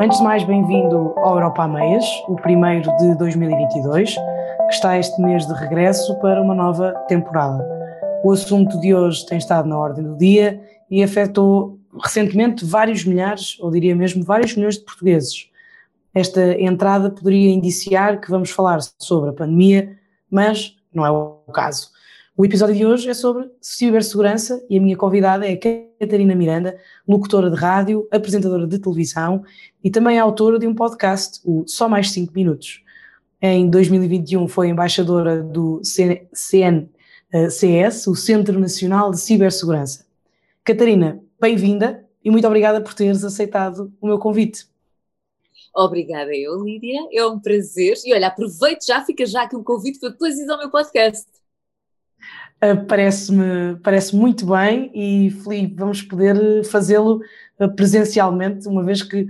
Antes de mais, bem-vindo ao Europa a Meias, o primeiro de 2022, que está este mês de regresso para uma nova temporada. O assunto de hoje tem estado na ordem do dia e afetou recentemente vários milhares, ou diria mesmo vários milhões de portugueses. Esta entrada poderia indiciar que vamos falar sobre a pandemia, mas não é o caso. O episódio de hoje é sobre cibersegurança e a minha convidada é Catarina Miranda, locutora de rádio, apresentadora de televisão e também autora de um podcast, o Só Mais 5 Minutos. Em 2021 foi embaixadora do CNCS, o Centro Nacional de Cibersegurança. Catarina, bem-vinda e muito obrigada por teres aceitado o meu convite. Obrigada eu, Lídia, é um prazer. E olha, aproveito já, fica já aqui um convite para depois ir ao meu podcast. Uh, Parece-me parece muito bem e, Felipe, vamos poder fazê-lo uh, presencialmente, uma vez que,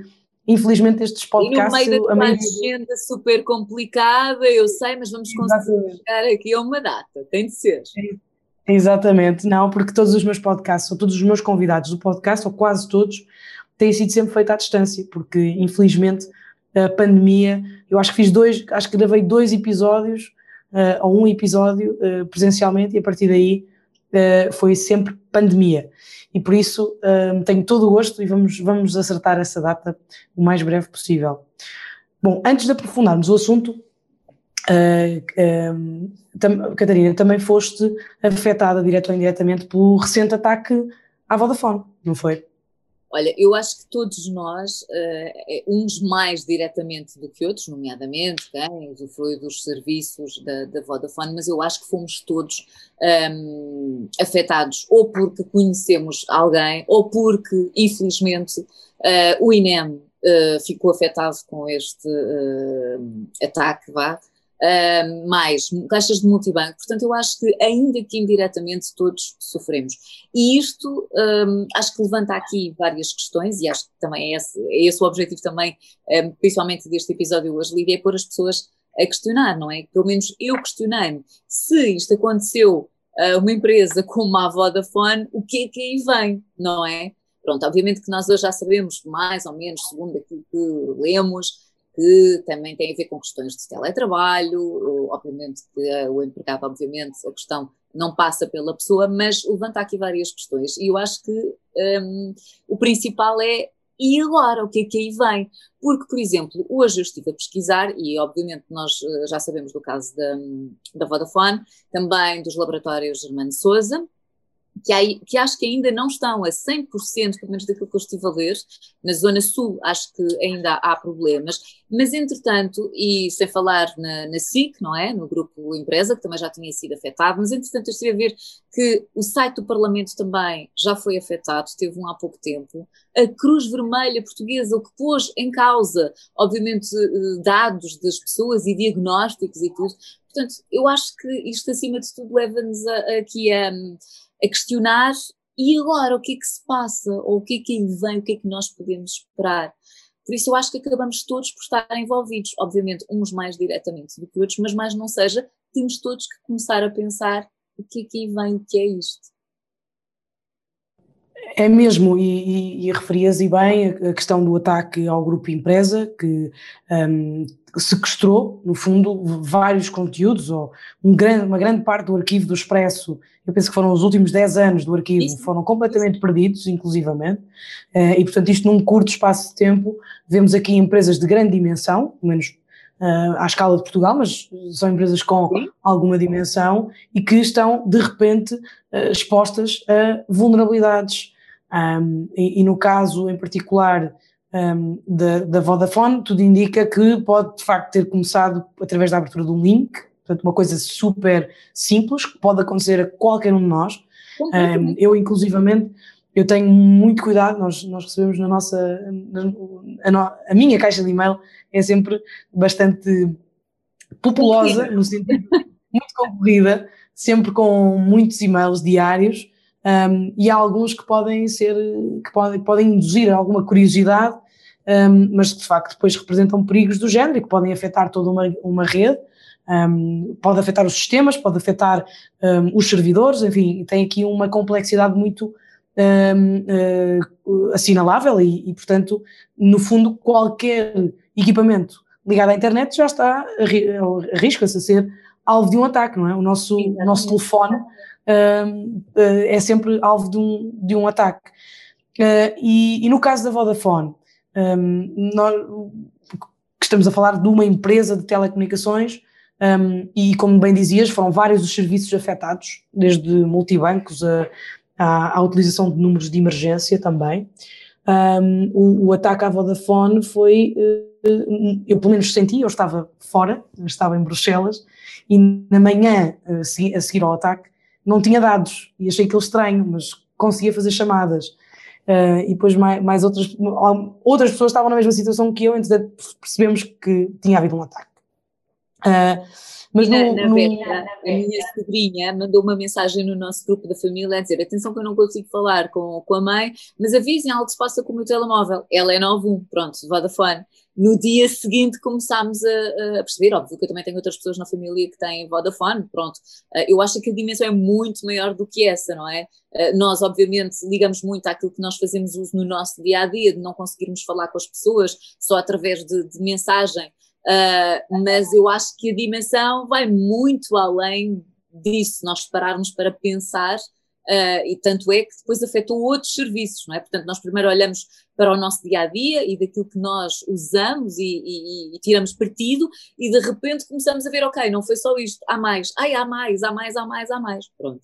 infelizmente, estes podcasts... E no meio da tua agenda super complicada, eu sei, mas vamos conseguir chegar aqui a uma data, tem de ser. Exatamente, não, porque todos os meus podcasts, ou todos os meus convidados do podcast, ou quase todos, têm sido sempre feitos à distância, porque infelizmente a pandemia, eu acho que fiz dois, acho que gravei dois episódios, uh, ou um episódio uh, presencialmente, e a partir daí uh, foi sempre pandemia. E por isso tenho todo o gosto e vamos, vamos acertar essa data o mais breve possível. Bom, antes de aprofundarmos o assunto, tam, Catarina, também foste afetada direto ou indiretamente pelo recente ataque à Vodafone, não foi? Olha, eu acho que todos nós, uh, uns mais diretamente do que outros, nomeadamente quem usufrui dos serviços da, da, Vodafone, mas eu acho que fomos todos um, afetados ou porque conhecemos alguém ou porque, infelizmente, uh, o INEM uh, ficou afetado com este ataque, vá, uh, mais caixas de multibanco. Portanto, eu acho que, ainda que indiretamente, todos sofremos. E isto um, acho que levanta aqui várias questões, e acho que também é esse, é esse o objetivo também, um, principalmente deste episódio hoje, Lídia, é pôr as pessoas a questionar, não é? Pelo menos eu questionei-me se isto aconteceu a uma empresa como a Vodafone, o que é que aí vem, não é? Pronto, obviamente que nós hoje já sabemos mais ou menos, segundo aquilo que lemos, que também tem a ver com questões de teletrabalho, obviamente que o empregado, obviamente, a questão não passa pela pessoa, mas levanta aqui várias questões e eu acho que um, o principal é e agora, o que é que aí vem? Porque, por exemplo, hoje eu estive a pesquisar, e obviamente nós eh, já sabemos do caso da, da Vodafone, também dos laboratórios Germano Souza, que, há, que acho que ainda não estão a 100%, pelo menos daquilo que eu estive a ler, na Zona Sul acho que ainda há problemas, mas entretanto, e sem falar na, na SIC, não é? No grupo Empresa, que também já tinha sido afetado, mas entretanto eu estive a ver que o site do Parlamento também já foi afetado, teve um há pouco tempo, a Cruz Vermelha Portuguesa, o que pôs em causa, obviamente, eh, dados das pessoas e diagnósticos e tudo, portanto, eu acho que isto acima de tudo leva-nos aqui a a questionar e agora o que é que se passa, ou o que é que aí vem, o que é que nós podemos esperar. Por isso eu acho que acabamos todos por estar envolvidos, obviamente uns mais diretamente do que outros, mas mais não seja, temos todos que começar a pensar o que é que aí vem, o que é isto. É mesmo, e, e, e referias e bem a questão do ataque ao grupo empresa, que um, sequestrou, no fundo, vários conteúdos, ou um grande, uma grande parte do arquivo do Expresso, eu penso que foram os últimos 10 anos do arquivo, Isso. foram completamente perdidos, inclusivamente, uh, e portanto isto num curto espaço de tempo, vemos aqui empresas de grande dimensão, pelo menos uh, à escala de Portugal, mas são empresas com Sim. alguma dimensão e que estão de repente uh, expostas a vulnerabilidades um, e, e, no caso em particular um, da, da Vodafone, tudo indica que pode de facto ter começado através da abertura de um link, portanto uma coisa super simples, que pode acontecer a qualquer um de nós. Um, eu inclusivamente, eu tenho muito cuidado, nós, nós recebemos na nossa, a, a minha caixa de e-mail é sempre bastante populosa, no sentido muito concorrida, sempre com muitos e-mails diários, um, e há alguns que podem ser, que podem, podem induzir alguma curiosidade, um, mas de facto depois representam perigos do género e que podem afetar toda uma, uma rede, um, pode afetar os sistemas, pode afetar os servidores, enfim, tem aqui uma complexidade muito, uh, assinalável e, e, portanto, no fundo, qualquer equipamento ligado à internet já está, arrisca-se a ser alvo de um ataque, não é? O nosso, o nosso telefone uh, é sempre alvo de um, de um ataque. Uh, e, e, no caso da Vodafone, um, nós estamos a falar de uma empresa de telecomunicações um, e, como bem dizias, foram vários os serviços afetados, desde multibancos a, à utilização de números de emergência também. Um, o, o, ataque à Vodafone foi, uh, eu pelo menos senti, eu estava fora, estava em Bruxelas, e na manhã a seguir ao ataque não tinha dados, e achei aquilo estranho, mas conseguia fazer chamadas. Uh, e depois mais, mais, outras, outras pessoas estavam na mesma situação que eu, então percebemos que tinha havido um ataque. Uh, mas na, no, na no... a minha sobrinha mandou uma mensagem no nosso grupo da família a dizer: atenção que eu não consigo falar com, com a mãe, mas avisem algo que se passa com o meu telemóvel. Ela é 91, pronto, Vodafone. No dia seguinte começámos a, a, perceber, óbvio que eu também tenho outras pessoas na família que têm Vodafone, pronto. Uh, eu acho que a dimensão é muito maior do que essa, não é? Uh, nós, obviamente, ligamos muito àquilo que nós fazemos uso no nosso dia a dia, de não conseguirmos falar com as pessoas só através de, de mensagem. Uh, mas eu acho que a dimensão vai muito além disso, nós pararmos para pensar, uh, e tanto é que depois afetou outros serviços, não é? Portanto, nós primeiro olhamos para o nosso dia a dia e daquilo que nós usamos e, e, e, tiramos partido, e de repente começamos a ver, ok, não foi só isto, há mais, ai, há mais, há mais, há mais, há mais, pronto.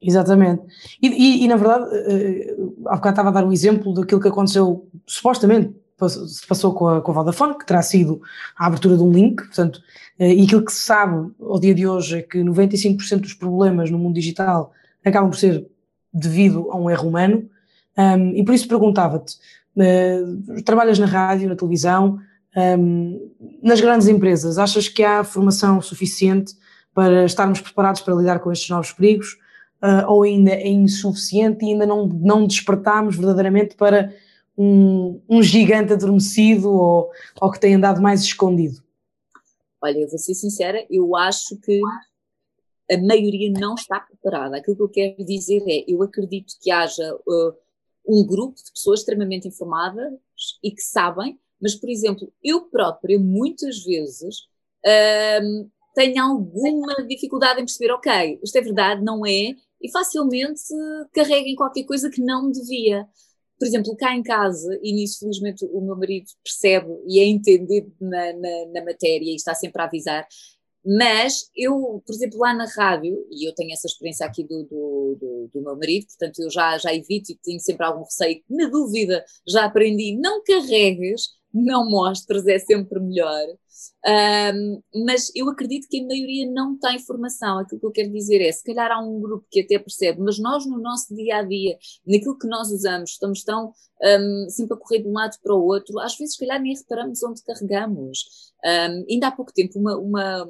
Exatamente. E, e, na verdade, uh, há bocado estava a dar um exemplo daquilo que aconteceu supostamente se passou com a, com a Vodafone, que terá sido a abertura de um link, portanto, eh, e aquilo que se sabe ao dia de hoje é que 95% dos problemas no mundo digital acabam por ser devido a um erro humano, um, e por isso perguntava-te, uh, trabalhas na rádio, na televisão, um, nas grandes empresas, achas que há formação suficiente para estarmos preparados para lidar com estes novos perigos, uh, ou ainda é insuficiente e ainda não, não despertamos verdadeiramente para um, um gigante adormecido ou, ou que tem andado mais escondido? Olha, eu vou ser sincera, eu acho que a maioria não está preparada. Aquilo que eu quero dizer é, eu acredito que haja uh, um grupo de pessoas extremamente informadas e que sabem, mas, por exemplo, eu própria, muitas vezes, uh, tenho alguma dificuldade em perceber, ok, isto é verdade, não é, e facilmente carreguem qualquer coisa que não devia por exemplo, cá em casa, e nisso felizmente o meu marido percebe e é entendido na, na, na matéria e está sempre a avisar, mas eu, por exemplo, lá na rádio, e eu tenho essa experiência aqui do, do, do, do, meu marido, portanto eu já, já evito e tenho sempre algum receio, na dúvida já aprendi, não carregues, não mostres, é sempre melhor. Um, mas eu acredito que a maioria não tem formação. Aquilo que eu quero dizer é: se calhar há um grupo que até percebe, mas nós no nosso dia a dia, naquilo que nós usamos, estamos tão um, sempre a correr de um lado para o outro, às vezes, se calhar, nem reparamos onde carregamos. Um, ainda há pouco tempo, uma, uma,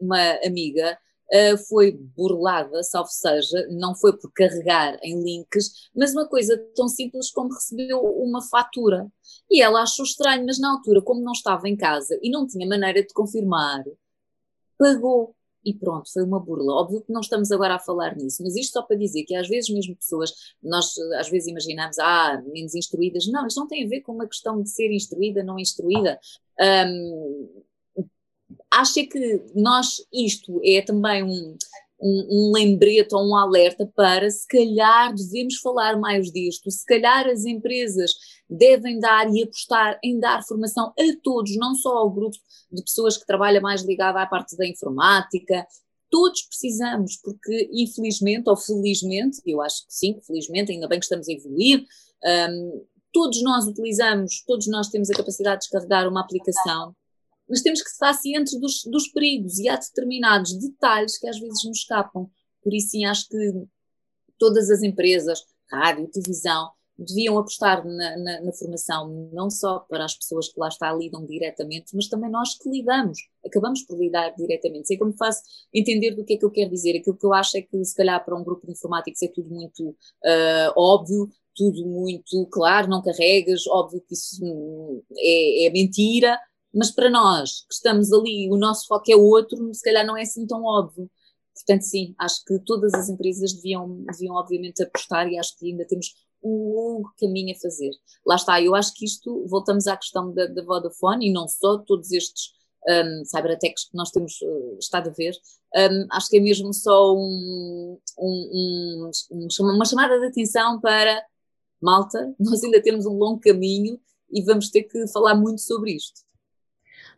uma amiga uh, foi burlada, salvo seja, não foi por carregar em links, mas uma coisa tão simples como recebeu uma fatura. E ela achou estranho, mas na altura, como não estava em casa e não tinha maneira de confirmar, pagou. E pronto, foi uma burla. Óbvio que não estamos agora a falar nisso, mas isto só para dizer que às vezes mesmo pessoas, nós às vezes imaginamos, ah, menos instruídas. Não, isto não tem a ver com uma questão de ser instruída, não instruída. Um, acha que nós, isto é também um, um, um, lembrete ou um alerta para se calhar devemos falar mais disto, se calhar as empresas devem dar e apostar em dar formação a todos, não só ao grupo de pessoas que trabalha mais ligada à parte da informática, todos precisamos, porque infelizmente ou felizmente, eu acho que sim, felizmente, ainda bem que estamos a evoluir, um, todos nós utilizamos, todos nós temos a capacidade de descarregar uma aplicação mas temos que estar cientes dos, dos perigos e há determinados detalhes que às vezes nos escapam. Por isso, sim, acho que todas as empresas, rádio, televisão, deviam apostar na, na, na, formação, não só para as pessoas que lá está lidam diretamente, mas também nós que lidamos, acabamos por lidar diretamente. Sei como faço entender do que é que eu quero dizer. Aquilo que eu acho é que, se calhar, para um grupo de informáticos é tudo muito uh, óbvio, tudo muito claro, não carregas, óbvio que isso hum, é, é mentira, mas para nós que estamos ali, o nosso foco é outro, se calhar não é assim tão óbvio. Portanto, sim, acho que todas as empresas deviam, deviam obviamente apostar e acho que ainda temos um longo caminho a fazer. Lá está, eu acho que isto, voltamos à questão da, da Vodafone e não só todos estes um, que nós temos uh, estado a ver, um, acho que é mesmo só um, um, uma chamada de atenção para malta, nós ainda temos um longo caminho e vamos ter que falar muito sobre isto.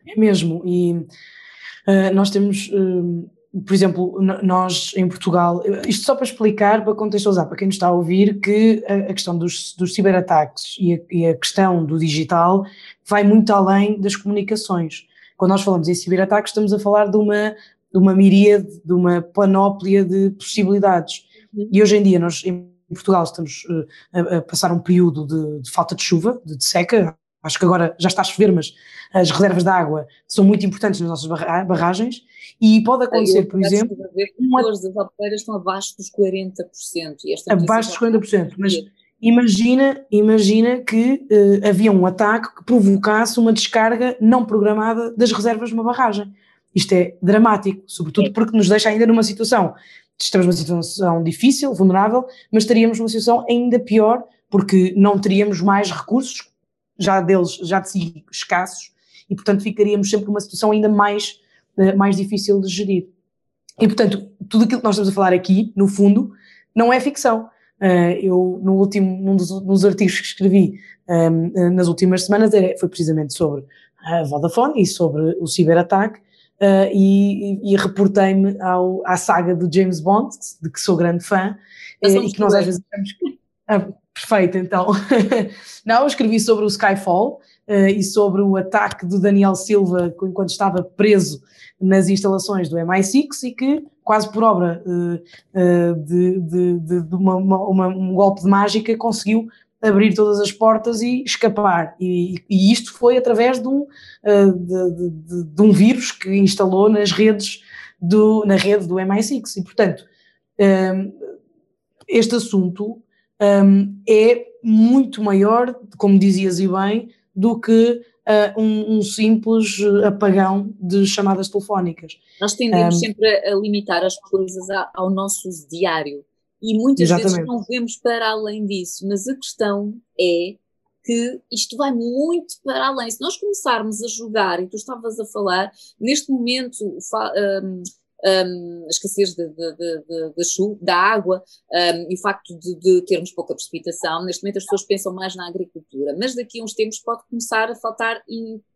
É mesmo, e uh, nós temos. Uh, por exemplo, nós em Portugal, isto só para explicar, para contextualizar, para quem nos está a ouvir, que a, questão dos, dos ciberataques e a, e a, questão do digital vai muito além das comunicações. Quando nós falamos em ciberataques, estamos a falar de uma, de uma miríade, de uma panóplia de possibilidades. Uhum. E hoje em dia, nós em Portugal estamos uh, a, a, passar um período de, de falta de chuva, de, de seca, acho que agora já está a chover, mas as reservas de água são muito importantes nas nossas barragens e pode acontecer, por exemplo. Uma... As alpeiras estão abaixo dos 40%. E esta abaixo dos 40%, mas imagina, imagina que uh, havia um ataque que provocasse uma descarga não programada das reservas de uma barragem. Isto é dramático, sobretudo é. porque nos deixa ainda numa situação, estamos numa situação difícil, vulnerável, mas estaríamos numa situação ainda pior porque não teríamos mais recursos, já deles, já de si escassos, e portanto ficaríamos sempre numa situação ainda mais eh, mais difícil de gerir. E, portanto, tudo aquilo que nós estamos a falar aqui, no fundo, não é ficção. Uh, eu, no último, num dos, nos artigos que escrevi ehm, eh, nas últimas semanas, foi precisamente sobre a Vodafone e sobre o ciberataque, uh, e, e, reportei-me à saga do James Bond, de que sou grande fã, e que nós às vezes achamos que. Perfeito, então. não, escrevi sobre o Skyfall, uh, e sobre o ataque do Daniel Silva enquanto estava preso nas instalações do MI6 e que, quase por obra uh, uh, de, de, de, de uma, uma, um golpe de mágica, conseguiu abrir todas as portas e escapar. E, e isto foi através de um, de, de, um vírus que instalou nas redes do, na rede do MI6. E, portanto, este assunto um, é muito maior, como dizias e bem, do que uh, um, um, simples apagão de chamadas telefónicas. Nós tendemos um, sempre a limitar as coisas ao nosso uso diário e muitas exatamente. vezes não vemos para além disso, mas a questão é que isto vai muito para além. Se nós começarmos a jogar, e tu estavas a falar, neste momento, um, um, a escassez de, de, de, de, chuva, da água um, e o facto de, termos pouca precipitação. Neste momento as pessoas pensam mais na agricultura, mas daqui a uns tempos pode começar a faltar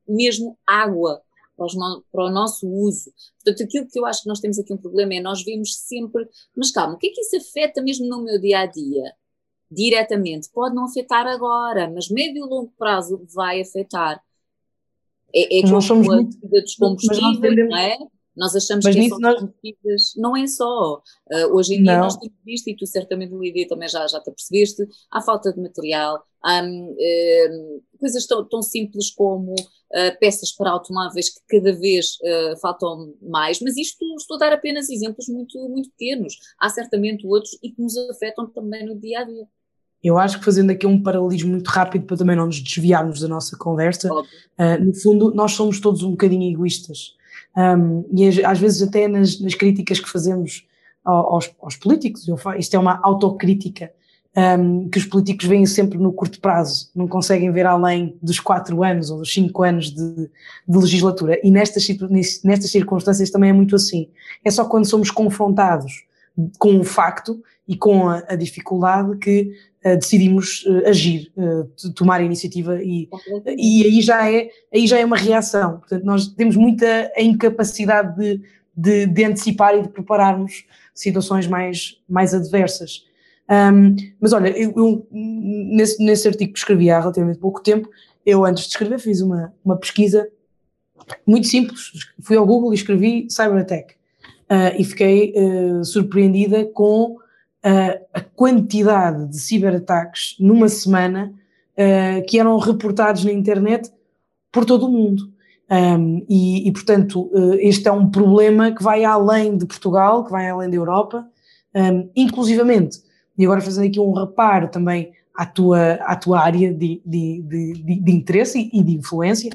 mesmo água para, o nosso uso. Portanto, aquilo que eu acho que nós temos aqui um problema é nós vemos sempre, mas calma, o que é que isso afeta mesmo no meu dia a dia? Diretamente, pode não afetar agora, mas médio e longo prazo vai afetar. É, é como somos a muito, dos combustíveis, não é? Nós achamos Mas que são nós... não é só. Uh, hoje em dia não. nós temos visto, e tu certamente, Lídia, também já, já te percebeste, há falta de material, há uh, coisas tão, tão, simples como uh, peças para automóveis que cada vez faltam mais, mas isto estou a dar apenas exemplos muito, muito pequenos. Há certamente outros e que nos afetam também no dia a dia. Eu acho que fazendo aqui um paralelismo muito rápido para também não nos desviarmos da nossa conversa, uh, no fundo nós somos todos um bocadinho egoístas. Um, e às vezes até nas, nas críticas que fazemos aos, aos políticos, eu isto é uma autocrítica, um, que os políticos veem sempre no curto prazo, não conseguem ver além dos quatro anos ou dos cinco anos de, de legislatura. E nestas, nestas circunstâncias também é muito assim. É só quando somos confrontados com o facto e com a, a dificuldade que decidimos uh, agir, uh, tomar a iniciativa e, e aí, já é, aí já é uma reação. Portanto, nós temos muita incapacidade de, de, de antecipar e de prepararmos situações mais, mais adversas. Um, mas olha, eu, eu, nesse, nesse artigo que escrevi há relativamente pouco tempo, eu antes de escrever fiz uma, uma pesquisa muito simples. Fui ao Google e escrevi Cyberattack uh, e fiquei uh, surpreendida com uh, quantidade de ciberataques numa semana que eram reportados na internet por todo o mundo. Um, e, e, portanto, este é um problema que vai além de Portugal, que vai além da Europa, um, inclusivamente, e agora fazendo aqui um reparo também à, tua, à tua área de, de, de, de interesse e de influência.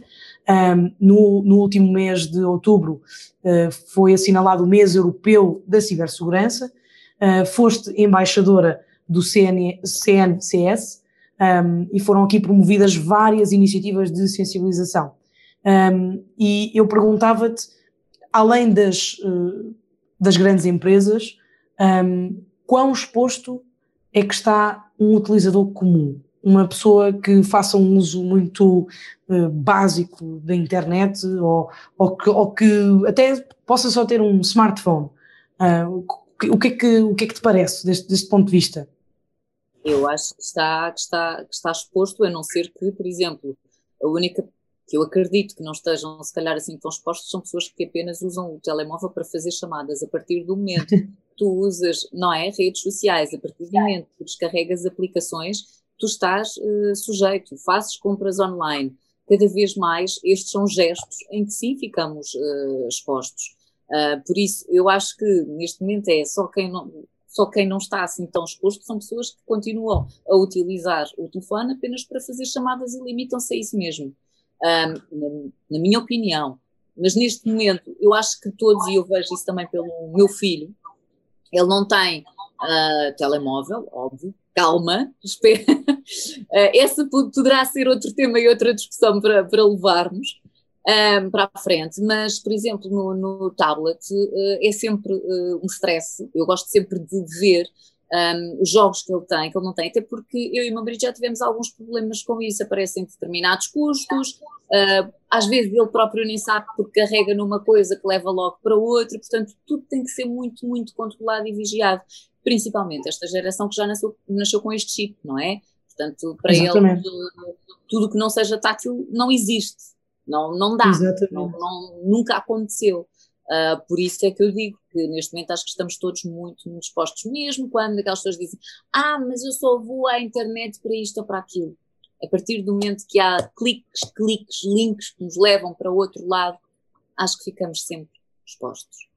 Um, no, no, último mês de outubro uh, foi assinalado o mês europeu da cibersegurança, uh, foste embaixadora do CN, CNCS um, e foram aqui promovidas várias iniciativas de sensibilização. Um, e eu perguntava-te, além das, uh, das grandes empresas, um, quão exposto é que está um utilizador comum? Uma pessoa que faça um uso muito uh, básico da internet ou, ou, que, ou, que, até possa só ter um smartphone. Uh, o, que é que, o que é que te parece deste, deste ponto de vista? Eu acho que está, que, está, que está exposto, a não ser que, por exemplo, a única que eu acredito que não estejam, se calhar, assim tão expostos, são pessoas que apenas usam o telemóvel para fazer chamadas. A partir do momento que tu usas, não é? Redes sociais, a partir do momento que descarregas aplicações, tu estás uh, sujeito, fazes compras online. Cada vez mais estes são gestos em que sim ficamos uh, expostos. Uh, por isso, eu acho que neste momento é só quem não, só quem não está assim tão exposto são pessoas que continuam a utilizar o telefone apenas para fazer chamadas e limitam-se a isso mesmo um, na, minha opinião. Mas neste momento, eu acho que todos, e eu vejo isso também pelo meu filho, ele não tem uh, telemóvel, óbvio, calma, espera. Esse poderá ser outro tema e outra discussão para, para levarmos um, para a frente, mas, por exemplo, no, no tablet uh, é sempre uh, um stress. Eu gosto sempre de ver um, os jogos que ele tem, que ele não tem, até porque eu e o meu marido já tivemos alguns problemas com isso, aparecem determinados custos, uh, às vezes ele próprio nem sabe porque carrega numa coisa que leva logo para outra, portanto tudo tem que ser muito, muito controlado e vigiado, principalmente esta geração que já nasceu, nasceu com este chip, não é? Portanto, para Exatamente. ele tudo que não seja tátil não existe, não, não dá, não, não, nunca aconteceu. Uh, por isso é que eu digo que neste momento acho que estamos todos muito, muito expostos, mesmo quando aquelas pessoas dizem ah, mas eu só vou à internet para isto ou para aquilo. A partir do momento que há cliques, cliques, links que nos levam para outro lado, acho que ficamos sempre expostos.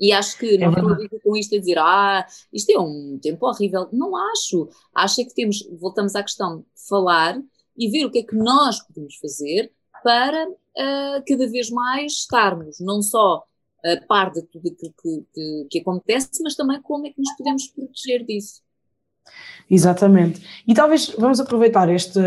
E acho que é não estou a dizer com isto a dizer, ah, isto é um tempo horrível. Não acho. Acho é que temos, voltamos à questão de falar e ver o que é que nós podemos fazer para uh, cada vez mais estarmos não só a par de tudo aquilo que, que, que acontece, mas também como é que nos podemos proteger disso. Exatamente. E talvez vamos aproveitar este,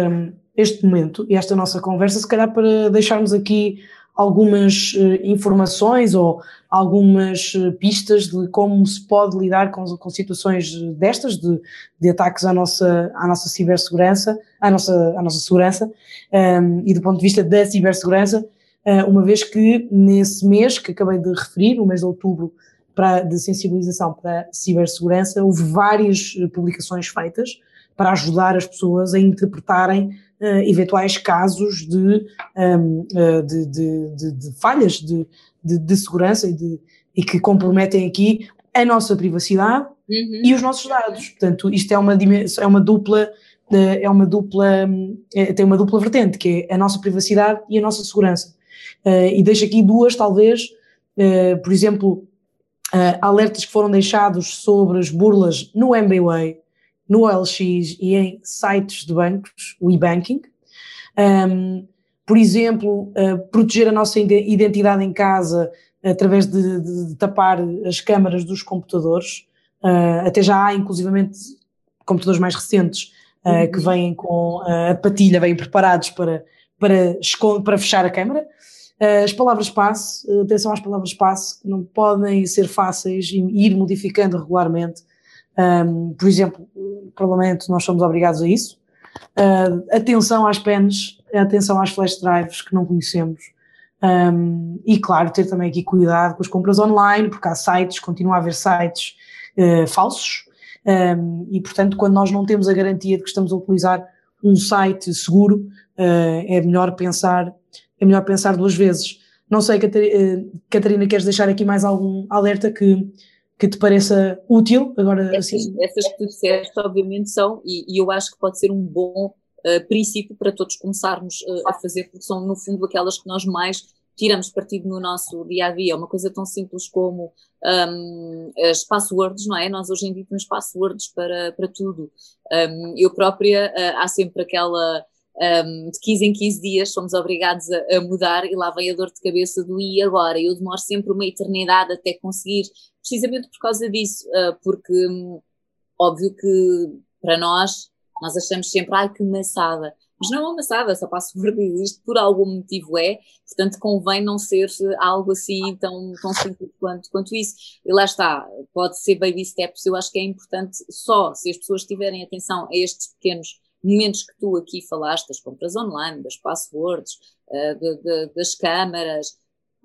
este momento e esta nossa conversa, se calhar, para deixarmos aqui algumas uh, informações ou algumas uh, pistas de como se pode lidar com, com situações destas, de, de, ataques à nossa, à nossa cibersegurança, à nossa, à nossa segurança, um, ehm, e do ponto de vista da cibersegurança, uh, uma vez que nesse mês que acabei de referir, o mês de outubro, para, de sensibilização para cibersegurança, houve várias eh, publicações feitas para ajudar as pessoas a interpretarem uh, eventuais casos de, um, ehm, uh, de, de, de, falhas de, segurança e, e que comprometem aqui a nossa privacidade uhum. e os nossos dados. Portanto, isto é uma, é uma dupla é uma dupla, é, tem uma dupla vertente, que é a nossa privacidade e a nossa segurança. Uh, e deixo aqui duas, talvez, uh, por exemplo, uh, alertas que foram deixados sobre as burlas no MBWay, no OLX e em sites de bancos, o e-banking. Um, por exemplo, proteger a nossa identidade em casa através de, de, de tapar as câmaras dos computadores. até já há, inclusivamente, computadores mais recentes que uhum. vêm com a patilha, vêm preparados para, para, para fechar a câmara. Eh, as palavras passe, eh, atenção às palavras passe, que não podem ser fáceis e ir modificando regularmente. Um, por exemplo, no Parlamento nós somos obrigados a isso. Uh, atenção às pens, atenção às flash drives que não conhecemos. Um, e claro, ter também aqui cuidado com as compras online, porque há sites, continua a haver sites uh, falsos, um, e portanto, quando nós não temos a garantia de que estamos a utilizar um site seguro, uh, é melhor pensar é melhor pensar duas vezes. Não sei, eh, Catarina, queres deixar aqui mais algum alerta que, que te pareça útil? Agora, essas, assim. essas que tu disseste, obviamente, são, e, e, eu acho que pode ser um bom uh, princípio para todos começarmos uh, a fazer, porque são, no fundo, aquelas que nós mais tiramos partido no nosso dia a dia, uma coisa tão simples como um, as passwords, não é? Nós hoje em dia temos passwords para, para tudo. Um, eu própria, uh, há sempre aquela. Um, de 15 em 15 dias somos obrigados a, a, mudar e lá vem a dor de cabeça do e agora. Eu demoro sempre uma eternidade até conseguir, precisamente por causa disso, uh, porque um, óbvio que para nós, nós achamos sempre, ai que maçada mas não é uma maçada, essa password existe por algum motivo é, portanto convém não ser algo assim tão, tão simples quanto, quanto isso. E lá está, pode ser baby steps, eu acho que é importante só se as pessoas tiverem atenção a estes pequenos momentos que tu aqui falaste, das compras online, das passwords, de, das câmaras,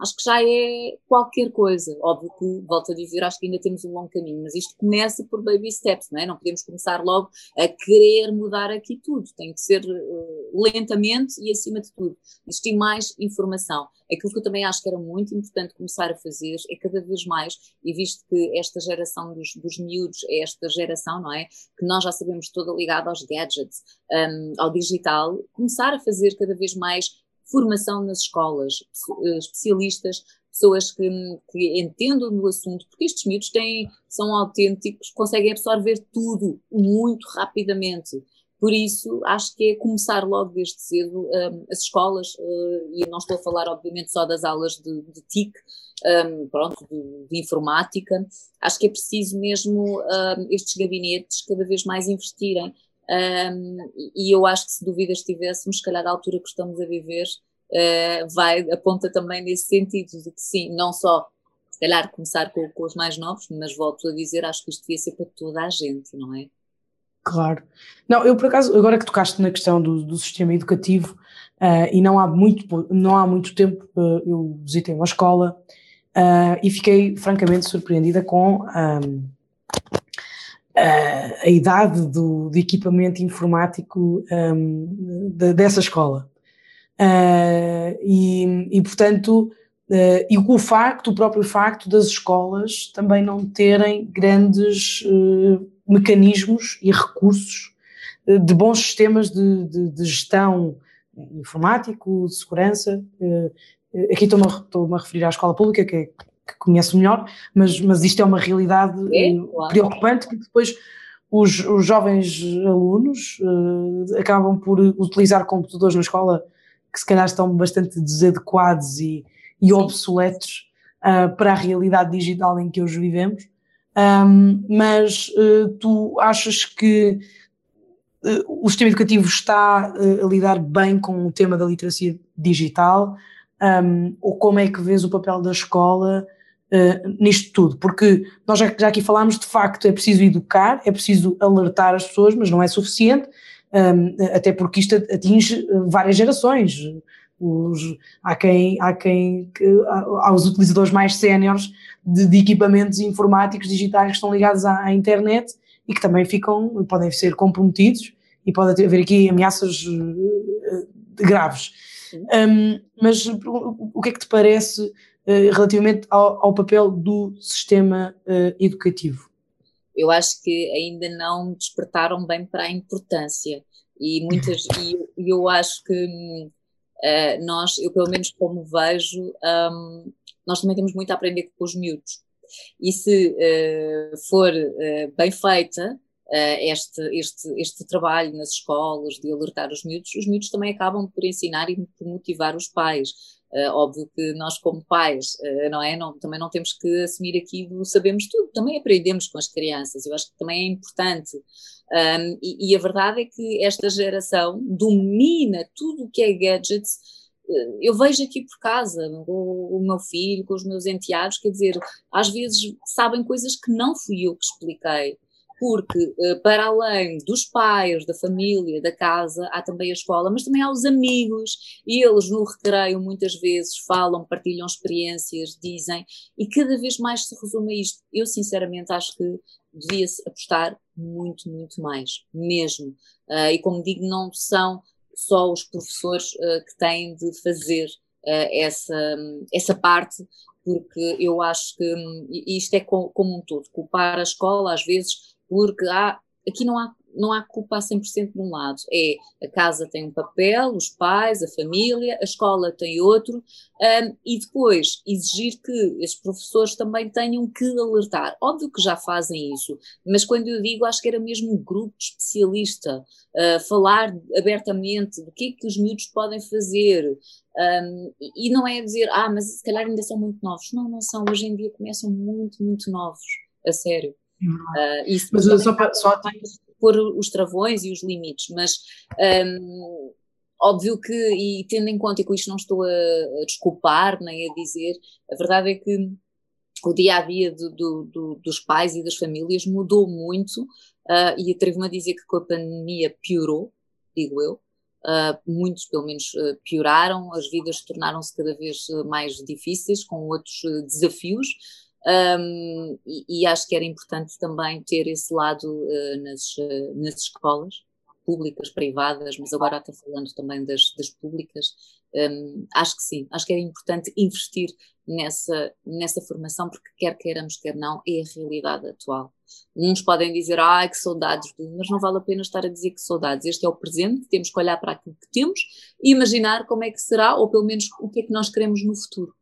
acho que já é qualquer coisa. Óbvio que, volto a dizer, acho que ainda temos um longo caminho, mas isto começa por baby steps, não é? Não podemos começar logo a querer mudar aqui tudo, tem que ser uh, lentamente e acima de tudo. Existir mais informação. Aquilo que eu também acho que era muito importante começar a fazer é cada vez mais, e visto que esta geração dos, dos miúdos é esta geração, não é? Que nós já sabemos toda ligada aos gadgets, um, ao digital, começar a fazer cada vez mais formação nas escolas, eh, especialistas, pessoas que, que entendam do assunto, porque estes miúdos têm, são autênticos, conseguem absorver tudo muito rapidamente. Por isso, acho que é começar logo desde cedo um, as escolas, uh, e não estou a falar, obviamente, só das aulas de, de TIC, um, pronto, de, de, informática. Acho que é preciso mesmo um, estes gabinetes cada vez mais investirem um, e eu acho que se dúvidas tivéssemos, se calhar a altura que estamos a viver uh, vai, aponta também nesse sentido, de que sim, não só se calhar começar com, com, os mais novos, mas volto a dizer, acho que isto devia ser para toda a gente, não é? Claro. Não, eu por acaso, agora que tocaste na questão do, do sistema educativo, uh, e não há muito, não há muito tempo, uh, eu visitei uma escola e fiquei francamente surpreendida com um, a, a idade do, do, equipamento informático um, de, dessa escola. Uh, e, e, portanto, uh, e o facto, o próprio facto das escolas também não terem grandes uh, mecanismos e recursos de bons sistemas de, de, de, gestão informático, de segurança. aqui estou-me a, estou a referir à escola pública, que é que conheço melhor, mas, mas isto é uma realidade é, eh, claro. preocupante, porque depois os, os jovens alunos uh, acabam por utilizar computadores na escola que se calhar estão bastante desadequados e, e obsoletos uh, para a realidade digital em que hoje vivemos. Um, mas uh, tu achas que o sistema educativo está a lidar bem com o tema da literacia digital? Um, ou como é que vês o papel da escola uh, nisto tudo, porque nós já, já, aqui falámos, de facto é preciso educar, é preciso alertar as pessoas, mas não é suficiente, um, até porque isto atinge várias gerações. Os, há quem, há quem há, há os utilizadores mais séniores de, de, equipamentos informáticos digitais que estão ligados à, à, internet e que também ficam, podem ser comprometidos e pode haver aqui ameaças uh, graves. Um, mas o que é que te parece eh, relativamente ao, ao, papel do sistema uh, educativo? Eu acho que ainda não despertaram bem para a importância e muitas e eu acho que uh, nós, eu pelo menos como vejo, um, nós também temos muito a aprender com os miúdos. E se uh, for uh, bem feita este, este, este trabalho nas escolas de alertar os miúdos, os miúdos também acabam por ensinar e por motivar os pais. Uh, óbvio que nós, como pais, uh, não é? Não, também não temos que assumir aqui do sabemos tudo, também aprendemos com as crianças, eu acho que também é importante. Um, e, e, a verdade é que esta geração domina tudo o que é gadgets. Uh, eu vejo aqui por casa o, o meu filho, com os meus enteados, quer dizer, às vezes sabem coisas que não fui eu que expliquei porque eh, para além dos pais, da família, da casa, há também a escola, mas também há os amigos, e eles no recreio muitas vezes falam, partilham experiências, dizem, e cada vez mais se resume a isto. Eu sinceramente acho que devia-se apostar muito, muito mais, mesmo. Uh, e como digo, não são só os professores uh, que têm de fazer uh, essa, essa parte, porque eu acho que, e isto é como um todo, culpar a escola às vezes porque há, aqui não há não há culpa a 100% de um lado. É a casa tem um papel, os pais, a família, a escola tem outro, um, e depois exigir que os professores também tenham que alertar. Óbvio que já fazem isso, mas quando eu digo, acho que era mesmo um grupo especialista, uh, falar abertamente do que é que os miúdos podem fazer. Um, e não é dizer, ah, mas se calhar ainda são muito novos. Não, não são. Hoje em dia começam muito, muito novos, a sério. Uh, isso mas só, para, só tem... pôr os travões e os limites, mas um, óbvio que, e tendo em conta, e com isto não estou a, a, desculpar nem a dizer, a verdade é que o dia a dia do, do, do, dos pais e das famílias mudou muito uh, e atrevo-me a dizer que com a pandemia piorou, digo eu. Uh, muitos, pelo menos, uh, pioraram, as vidas tornaram-se cada vez mais difíceis, com outros desafios, um, e, e, acho que era importante também ter esse lado uh, nas, uh, nas escolas públicas, privadas, mas agora está falando também das, das públicas. Um, acho que sim, acho que era importante investir nessa, nessa formação, porque quer queiramos, quer não, é a realidade atual. Uns podem dizer, ah, que saudades, mas não vale a pena estar a dizer que saudades. Este é o presente, temos que olhar para aquilo que temos e imaginar como é que será, ou pelo menos o que é que nós queremos no futuro.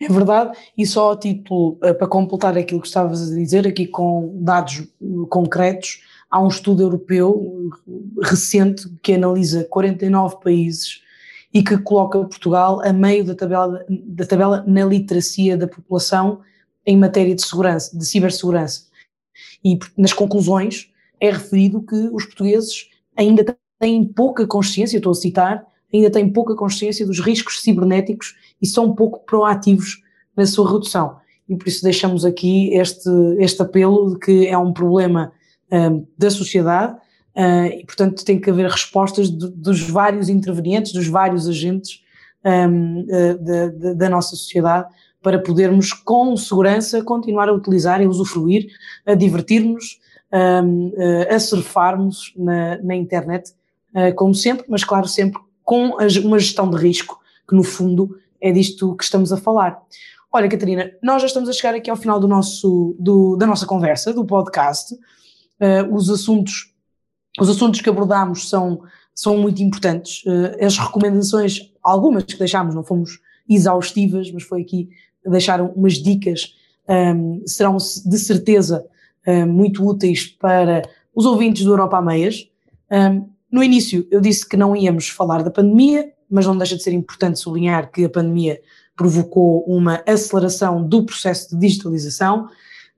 É verdade, e só a título, eh, para completar aquilo que estavas a dizer, aqui com dados eh, concretos, há um estudo europeu eh, recente que analisa 49 países e que coloca Portugal a meio da tabela, da tabela na literacia da população em matéria de segurança, de cibersegurança. E nas conclusões é referido que os portugueses ainda têm pouca consciência, estou a citar, ainda têm pouca consciência dos riscos cibernéticos e são pouco proativos na sua redução. E por isso deixamos aqui este, este apelo de que é um problema um, da sociedade uh, e, portanto, tem que haver respostas dos vários intervenientes, dos vários agentes um, uh, da, da, da nossa sociedade para podermos, com segurança, continuar a utilizar e usufruir, a divertir-nos, um, uh, a surfarmos na, na internet, uh, como sempre, mas claro, sempre com uma gestão de risco, que no fundo é disto que estamos a falar. Olha, Catarina, nós já estamos a chegar aqui ao final do nosso, do, da nossa conversa, do podcast. Uh, os assuntos os assuntos que abordámos são, são muito importantes. Uh, as recomendações, algumas que deixámos, não fomos exaustivas, mas foi aqui deixaram umas dicas, um, ehm, serão de certeza uh, muito úteis para os ouvintes do Europa a Meias. Um, ehm, no início eu disse que não íamos falar da pandemia, mas não deixa de ser importante sublinhar que a pandemia provocou uma aceleração do processo de digitalização,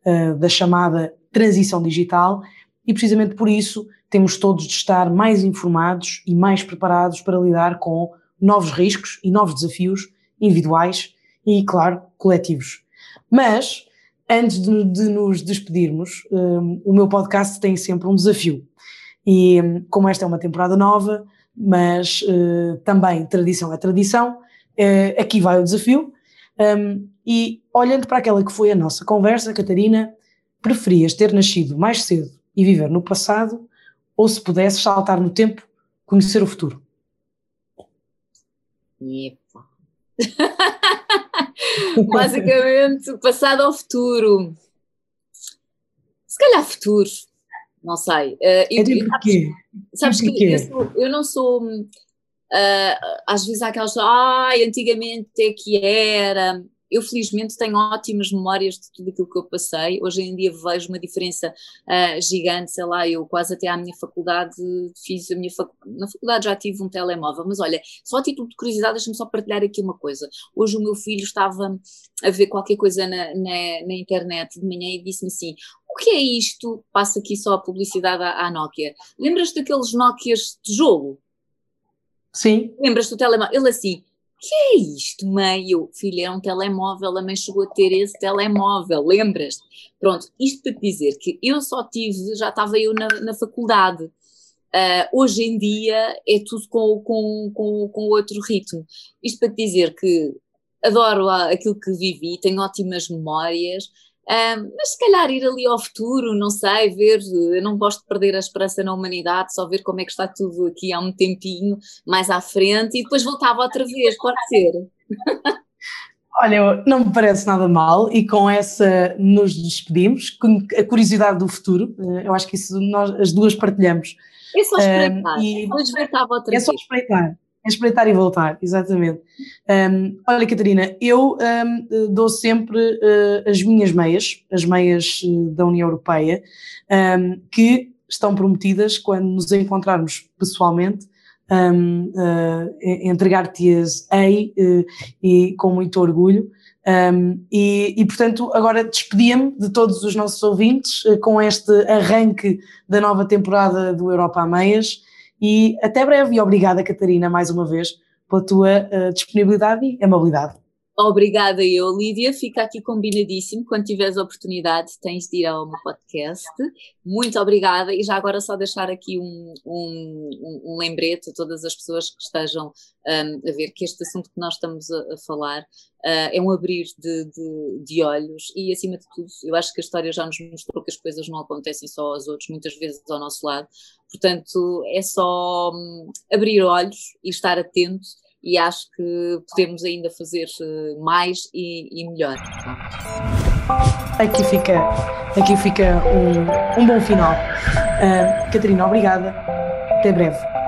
uh, da chamada transição digital, e precisamente por isso temos todos de estar mais informados e mais preparados para lidar com novos riscos e novos desafios individuais e, claro, coletivos. Mas, antes de, de nos despedirmos, um, eh, o meu podcast tem sempre um desafio. E como esta é uma temporada nova, mas uh, também tradição é tradição, uh, aqui vai o desafio. Um, e olhando para aquela que foi a nossa conversa, Catarina, preferias ter nascido mais cedo e viver no passado, ou se pudesses saltar no tempo, conhecer o futuro? Epa. Basicamente, passado ao futuro. Se calhar futuro não sei. Uh, é de porquê? Sabes, sabes que eu, sou, eu, não sou. Uh, às vezes há aquelas. Ai, antigamente é que era. Eu, felizmente, tenho ótimas memórias de tudo aquilo que eu passei. Hoje em dia vejo uma diferença uh, gigante, sei lá, eu quase até à minha faculdade fiz a minha fac... na faculdade já tive um telemóvel, mas olha, só a título de curiosidade, deixa-me só partilhar aqui uma coisa. Hoje o meu filho estava a ver qualquer coisa na, na, na internet de manhã e disse-me assim: o que é isto? Passa aqui só a publicidade à, à Nokia. Lembras-te daqueles Nokias tijolo? Sim. Lembras-te do telemóvel? Ele assim, que é isto, mãe? Eu, filha, é um telemóvel, a mãe chegou a ter esse telemóvel, lembras-te? Pronto, isto para te dizer que eu só tive, já estava eu na, na faculdade. Uh, hoje em dia é tudo com, com, com, com outro ritmo. Isto para te dizer que adoro aquilo que vivi, tenho ótimas memórias, um, mas se calhar ir ali ao futuro, não sei, ver, eu não gosto de perder a esperança na humanidade, só ver como é que está tudo aqui há um tempinho mais à frente e depois voltava outra vez, pode ser. Olha, não me parece nada mal e com essa nos despedimos, com a curiosidade do futuro, eh, eu acho que isso nós as duas partilhamos. É só espreitar, um, e, é, é só espreitar. É espreitar e voltar, exatamente. Um, olha, Catarina, eu um, dou sempre uh, as minhas meias, as meias uh, da União Europeia, um, que estão prometidas quando nos encontrarmos pessoalmente, uh, entregar-te-as ei e com muito orgulho. Um, e, e, portanto, agora despedia-me de todos os nossos ouvintes com este arranque da nova temporada do Europa a Meias e até breve e obrigada Catarina mais uma vez pela tua uh, disponibilidade e amabilidade. Obrigada eu, Lídia. Fica aqui combinadíssimo. Quando tiveres a oportunidade, tens de ir ao meu podcast. Muito obrigada. E já agora só deixar aqui um, um, um lembrete a todas as pessoas que estejam um, a ver que este assunto que nós estamos a, a falar uh, é um abrir de, de, de, olhos e, acima de tudo, eu acho que a história já nos mostrou que as coisas não acontecem só aos outros, muitas vezes ao nosso lado. Portanto, é só hum, abrir olhos e estar atento e acho que podemos ainda fazer eh, mais e, e melhor. Aqui fica, aqui fica um, um bom final. Uh, Catarina, obrigada. Até breve.